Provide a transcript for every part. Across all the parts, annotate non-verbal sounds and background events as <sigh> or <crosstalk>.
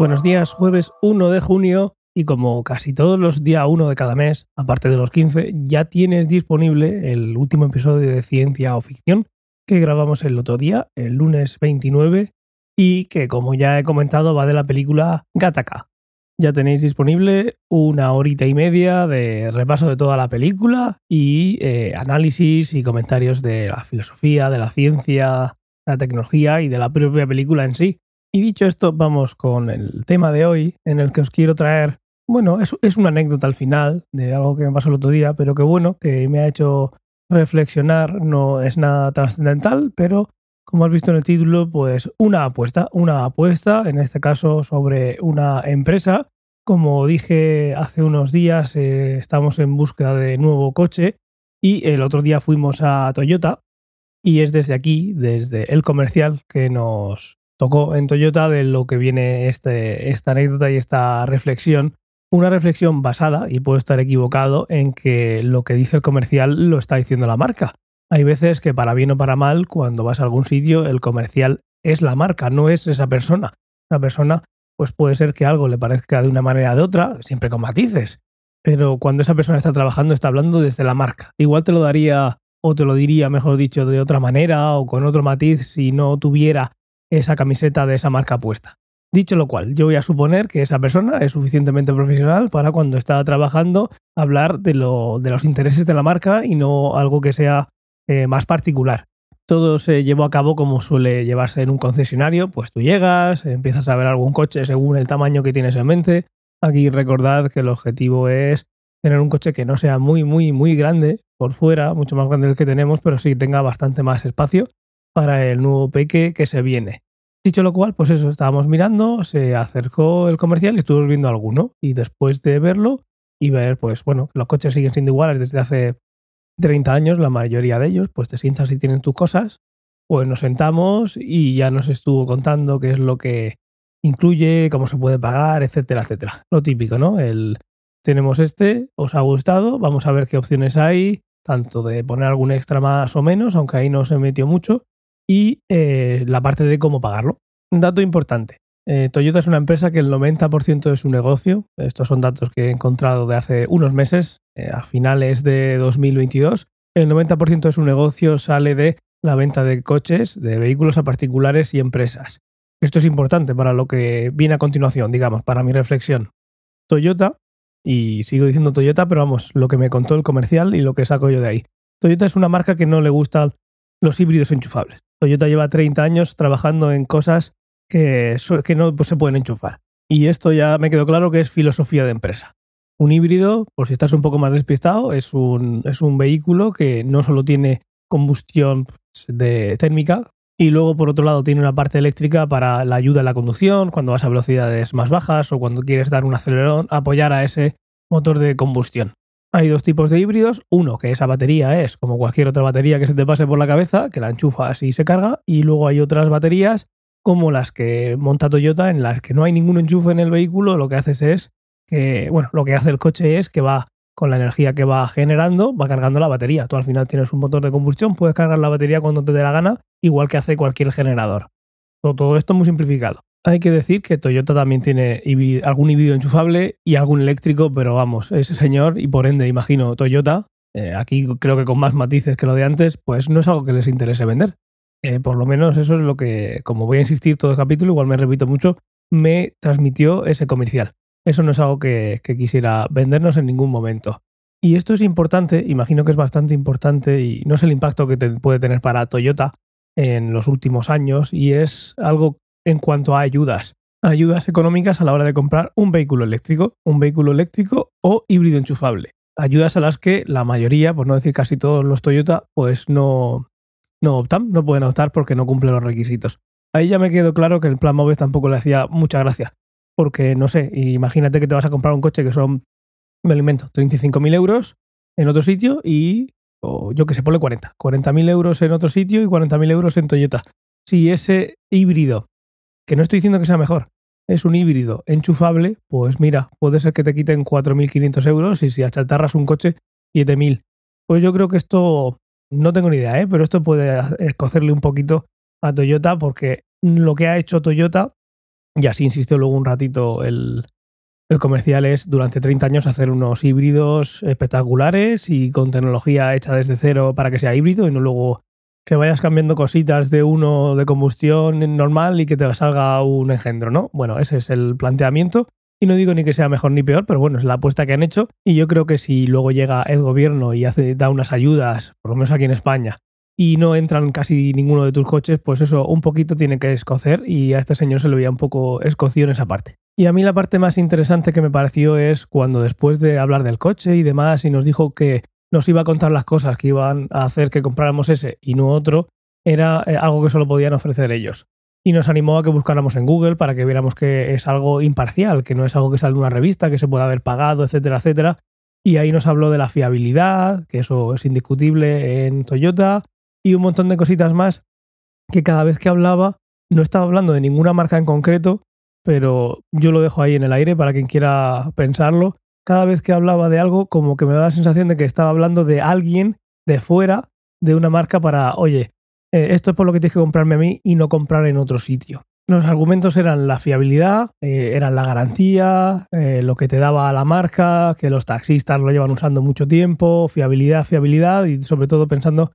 Buenos días, jueves 1 de junio y como casi todos los días 1 de cada mes, aparte de los 15, ya tienes disponible el último episodio de Ciencia o Ficción que grabamos el otro día, el lunes 29, y que como ya he comentado va de la película Gataka. Ya tenéis disponible una horita y media de repaso de toda la película y eh, análisis y comentarios de la filosofía, de la ciencia, la tecnología y de la propia película en sí. Y dicho esto, vamos con el tema de hoy, en el que os quiero traer, bueno, es, es una anécdota al final de algo que me pasó el otro día, pero que bueno, que me ha hecho reflexionar, no es nada trascendental, pero como has visto en el título, pues una apuesta, una apuesta, en este caso sobre una empresa. Como dije hace unos días, eh, estamos en búsqueda de nuevo coche y el otro día fuimos a Toyota y es desde aquí, desde el comercial, que nos tocó en Toyota de lo que viene este, esta anécdota y esta reflexión. Una reflexión basada, y puedo estar equivocado, en que lo que dice el comercial lo está diciendo la marca. Hay veces que para bien o para mal, cuando vas a algún sitio, el comercial es la marca, no es esa persona. La persona, pues puede ser que algo le parezca de una manera o de otra, siempre con matices. Pero cuando esa persona está trabajando, está hablando desde la marca. Igual te lo daría, o te lo diría, mejor dicho, de otra manera, o con otro matiz, si no tuviera esa camiseta de esa marca puesta. Dicho lo cual, yo voy a suponer que esa persona es suficientemente profesional para cuando está trabajando hablar de, lo, de los intereses de la marca y no algo que sea eh, más particular. Todo se llevó a cabo como suele llevarse en un concesionario, pues tú llegas, empiezas a ver algún coche según el tamaño que tienes en mente. Aquí recordad que el objetivo es tener un coche que no sea muy, muy, muy grande por fuera, mucho más grande del que tenemos, pero sí tenga bastante más espacio para el nuevo peque que se viene. Dicho lo cual, pues eso, estábamos mirando, se acercó el comercial y estuvimos viendo alguno. Y después de verlo y ver, pues bueno, los coches siguen siendo iguales desde hace 30 años, la mayoría de ellos, pues te sientas y tienen tus cosas, pues nos sentamos y ya nos estuvo contando qué es lo que incluye, cómo se puede pagar, etcétera, etcétera. Lo típico, ¿no? El tenemos este, os ha gustado, vamos a ver qué opciones hay, tanto de poner algún extra más o menos, aunque ahí no se metió mucho, y eh, la parte de cómo pagarlo. Dato importante. Eh, Toyota es una empresa que el 90% de su negocio, estos son datos que he encontrado de hace unos meses, eh, a finales de 2022, el 90% de su negocio sale de la venta de coches, de vehículos a particulares y empresas. Esto es importante para lo que viene a continuación, digamos, para mi reflexión. Toyota, y sigo diciendo Toyota, pero vamos, lo que me contó el comercial y lo que saco yo de ahí. Toyota es una marca que no le gustan los híbridos enchufables. Toyota lleva 30 años trabajando en cosas que, no pues, se pueden enchufar. Y esto ya me quedó claro que es filosofía de empresa. Un híbrido, por si estás un poco más despistado, es un, es un vehículo que no solo tiene combustión pues, térmica, y luego por otro lado tiene una parte eléctrica para la ayuda en la conducción, cuando vas a velocidades más bajas o cuando quieres dar un acelerón, apoyar a ese motor de combustión. Hay dos tipos de híbridos. Uno, que esa batería es como cualquier otra batería que se te pase por la cabeza, que la enchufas y se carga. Y luego hay otras baterías, como las que monta Toyota, en las que no hay ningún enchufe en el vehículo. Lo que haces es que, bueno, lo que hace el coche es que va con la energía que va generando, va cargando la batería. Tú al final tienes un motor de combustión, puedes cargar la batería cuando te dé la gana, igual que hace cualquier generador. Todo, esto muy simplificado. Hay que decir que Toyota también tiene algún híbrido enchufable y algún eléctrico, pero vamos, ese señor y por ende imagino Toyota, eh, aquí creo que con más matices que lo de antes, pues no es algo que les interese vender. Eh, por lo menos eso es lo que, como voy a insistir todo el capítulo, igual me repito mucho, me transmitió ese comercial. Eso no es algo que, quisiera vendernos en ningún momento. Y esto es importante, imagino que es bastante importante y no es el impacto que puede tener para Toyota en los últimos años y es algo en cuanto a ayudas. Ayudas económicas a la hora de comprar un vehículo eléctrico, un vehículo eléctrico o híbrido enchufable. Ayudas a las que la mayoría, por no decir casi todos los Toyota, pues no, no optan, no pueden optar porque no cumplen los requisitos. Ahí ya me quedó claro que el plan móvil tampoco le hacía mucha gracia. Porque, no sé, imagínate que te vas a comprar un coche que son, me alimento, 35.000 euros en otro sitio y, o yo que sé, pone 40. 40.000 euros en otro sitio y 40.000 euros en Toyota. Si ese híbrido que no estoy diciendo que sea mejor, es un híbrido enchufable, pues mira, puede ser que te quiten 4.500 euros y si achatarras un coche, 7.000. Pues yo creo que esto, no tengo ni idea, ¿eh? pero esto puede escocerle un poquito a Toyota porque lo que ha hecho Toyota Y así insistió luego un ratito el, el comercial es durante 30 años hacer unos híbridos espectaculares y con tecnología hecha desde cero para que sea híbrido y no luego que vayas cambiando cositas de uno de combustión normal y que te salga un engendro, ¿no? Bueno, ese es el planteamiento. Y no digo ni que sea mejor ni peor, pero bueno, es la apuesta que han hecho. Y yo creo que si luego llega el gobierno y hace, da unas ayudas, por lo menos aquí en España, y no entran casi ninguno de tus coches, pues eso un poquito tiene que escocer y a este señor se le veía un poco escoció en esa parte. Y a mí la parte más interesante que me pareció es cuando después de hablar del coche y demás y nos dijo que nos iba a contar las cosas que iban a hacer que compráramos ese y no otro, era eh, algo que solo podían ofrecer ellos. Y nos animó a que buscáramos en Google para que viéramos que es algo imparcial, que no es algo que sale de una revista, que se puede haber pagado, etcétera, etcétera. Y ahí nos habló de la fiabilidad, que eso es indiscutible en Toyota, y un montón de cositas más que cada vez que hablaba no estaba hablando de ninguna marca en concreto, pero yo lo dejo ahí en el aire para quien quiera pensarlo. Cada vez que hablaba de algo, como que me da la sensación de que estaba hablando de alguien de fuera de una marca para, oye, eh, esto es por lo que tienes que comprarme a mí y no comprar en otro sitio. Los argumentos eran la fiabilidad, eh, eran la garantía, eh, lo que te daba la marca, que los taxistas lo llevan usando mucho tiempo, fiabilidad, fiabilidad y sobre todo pensando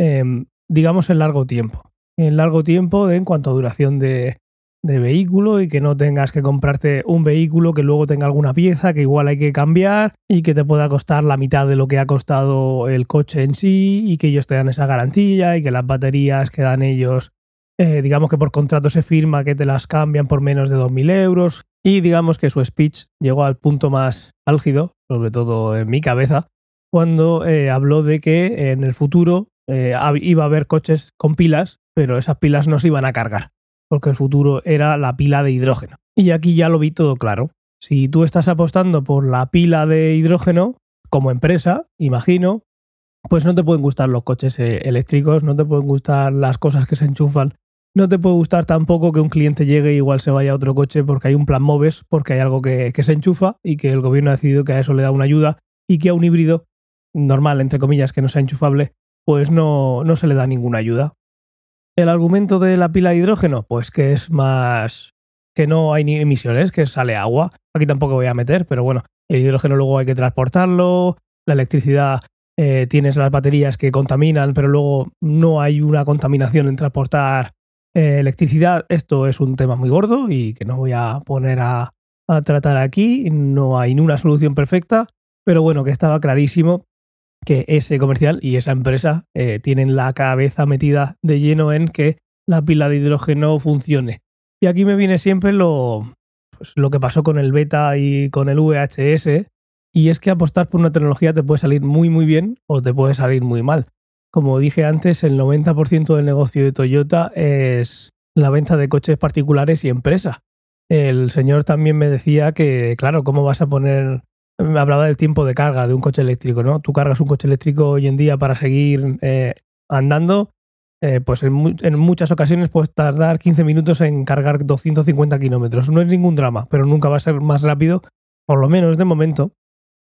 Em, digamos, en largo tiempo. En largo tiempo en cuanto a duración de, vehículo y que no tengas que comprarte un vehículo que luego tenga alguna pieza que igual hay que cambiar y que te pueda costar la mitad de lo que ha costado el coche en sí y que ellos te dan esa garantía y que las baterías que dan ellos, eh, digamos que por contrato se firma que te las cambian por menos de 2.000 euros. Y digamos que su speech llegó al punto más álgido, sobre todo en mi cabeza, cuando eh, habló de que en el futuro eh, iba a haber coches con pilas, pero esas pilas no se iban a cargar, porque el futuro era la pila de hidrógeno. Y aquí ya lo vi todo claro. Si tú estás apostando por la pila de hidrógeno, como empresa, imagino, pues no te pueden gustar los coches eh, eléctricos, no te pueden gustar las cosas que se enchufan, no te puede gustar tampoco que un cliente llegue y igual se vaya a otro coche porque hay un plan MOVES, porque hay algo que, que se enchufa y que el gobierno ha decidido que a eso le da una ayuda y que a un híbrido normal, entre comillas, que no sea enchufable, pues no, no se le da ninguna ayuda. El argumento de la pila de hidrógeno, pues que es más que no hay ni emisiones, que sale agua. Aquí tampoco voy a meter, pero bueno, el hidrógeno luego hay que transportarlo, la electricidad eh, tienes las baterías que contaminan, pero luego no hay una contaminación en transportar eh, electricidad. Esto es un tema muy gordo y que no voy a poner a, a tratar aquí. No hay ni una solución perfecta, pero bueno, que estaba clarísimo que ese comercial y esa empresa eh, tienen la cabeza metida de lleno en que la pila de hidrógeno funcione. Y aquí me viene siempre lo, pues, lo que pasó con el beta y con el VHS, y es que apostar por una tecnología te puede salir muy muy bien o te puede salir muy mal. Como dije antes, el 90% del negocio de Toyota es la venta de coches particulares y empresa. El señor también me decía que, claro, ¿cómo vas a poner hablaba del tiempo de carga de un coche eléctrico, ¿no? Tú cargas un coche eléctrico hoy en día para seguir eh, andando, eh, pues en, muchas ocasiones puedes tardar 15 minutos en cargar 250 kilómetros. No es ningún drama, pero nunca va a ser más rápido, por lo menos de momento,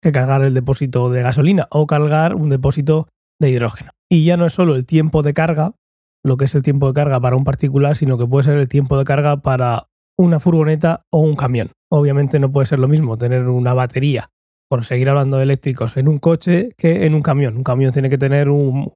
que cargar el depósito de gasolina o cargar un depósito de hidrógeno. Y ya no es solo el tiempo de carga, lo que es el tiempo de carga para un particular, sino que puede ser el tiempo de carga para una furgoneta o un camión. Obviamente no puede ser lo mismo tener una batería por seguir hablando de eléctricos, en un coche que en un camión. Un camión tiene que tener un,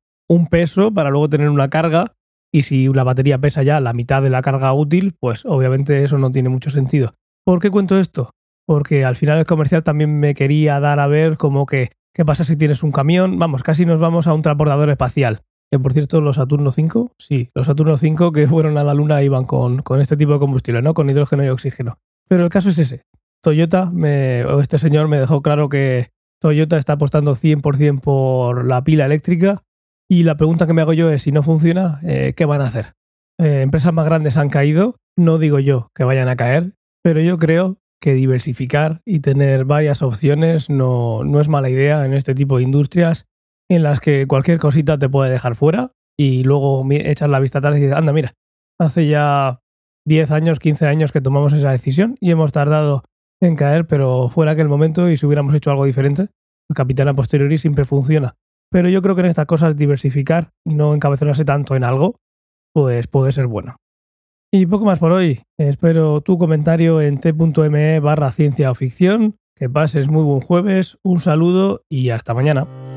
peso para luego tener una carga y si la batería pesa ya la mitad de la carga útil, pues obviamente eso no tiene mucho sentido. ¿Por qué cuento esto? Porque al final el comercial también me quería dar a ver como que, ¿qué pasa si tienes un camión? Vamos, casi nos vamos a un transportador espacial. Que por cierto, los Saturno 5, sí, los Saturno 5 que <laughs> fueron a la Luna iban con, con este tipo de combustible, ¿no? Con hidrógeno y oxígeno. Pero el caso es ese. Toyota, me, este señor me dejó claro que Toyota está apostando 100% por la pila eléctrica y la pregunta que me hago yo es, si no funciona, eh, ¿qué van a hacer? Eh, empresas más grandes han caído, no digo yo que vayan a caer, pero yo creo que diversificar y tener varias opciones no, no es mala idea en este tipo de industrias en las que cualquier cosita te puede dejar fuera y luego echar la vista atrás y dices, anda, mira, hace ya 10 años, 15 años que tomamos esa decisión y hemos tardado en caer, pero fuera aquel momento y si hubiéramos hecho algo diferente, el capital a posteriori siempre funciona. Pero yo creo que en estas cosas diversificar y no encabezonarse tanto en algo, pues puede ser bueno. Y poco más por hoy. Espero tu comentario en t.me barra ciencia o ficción. Que pases muy buen jueves, un saludo y hasta mañana.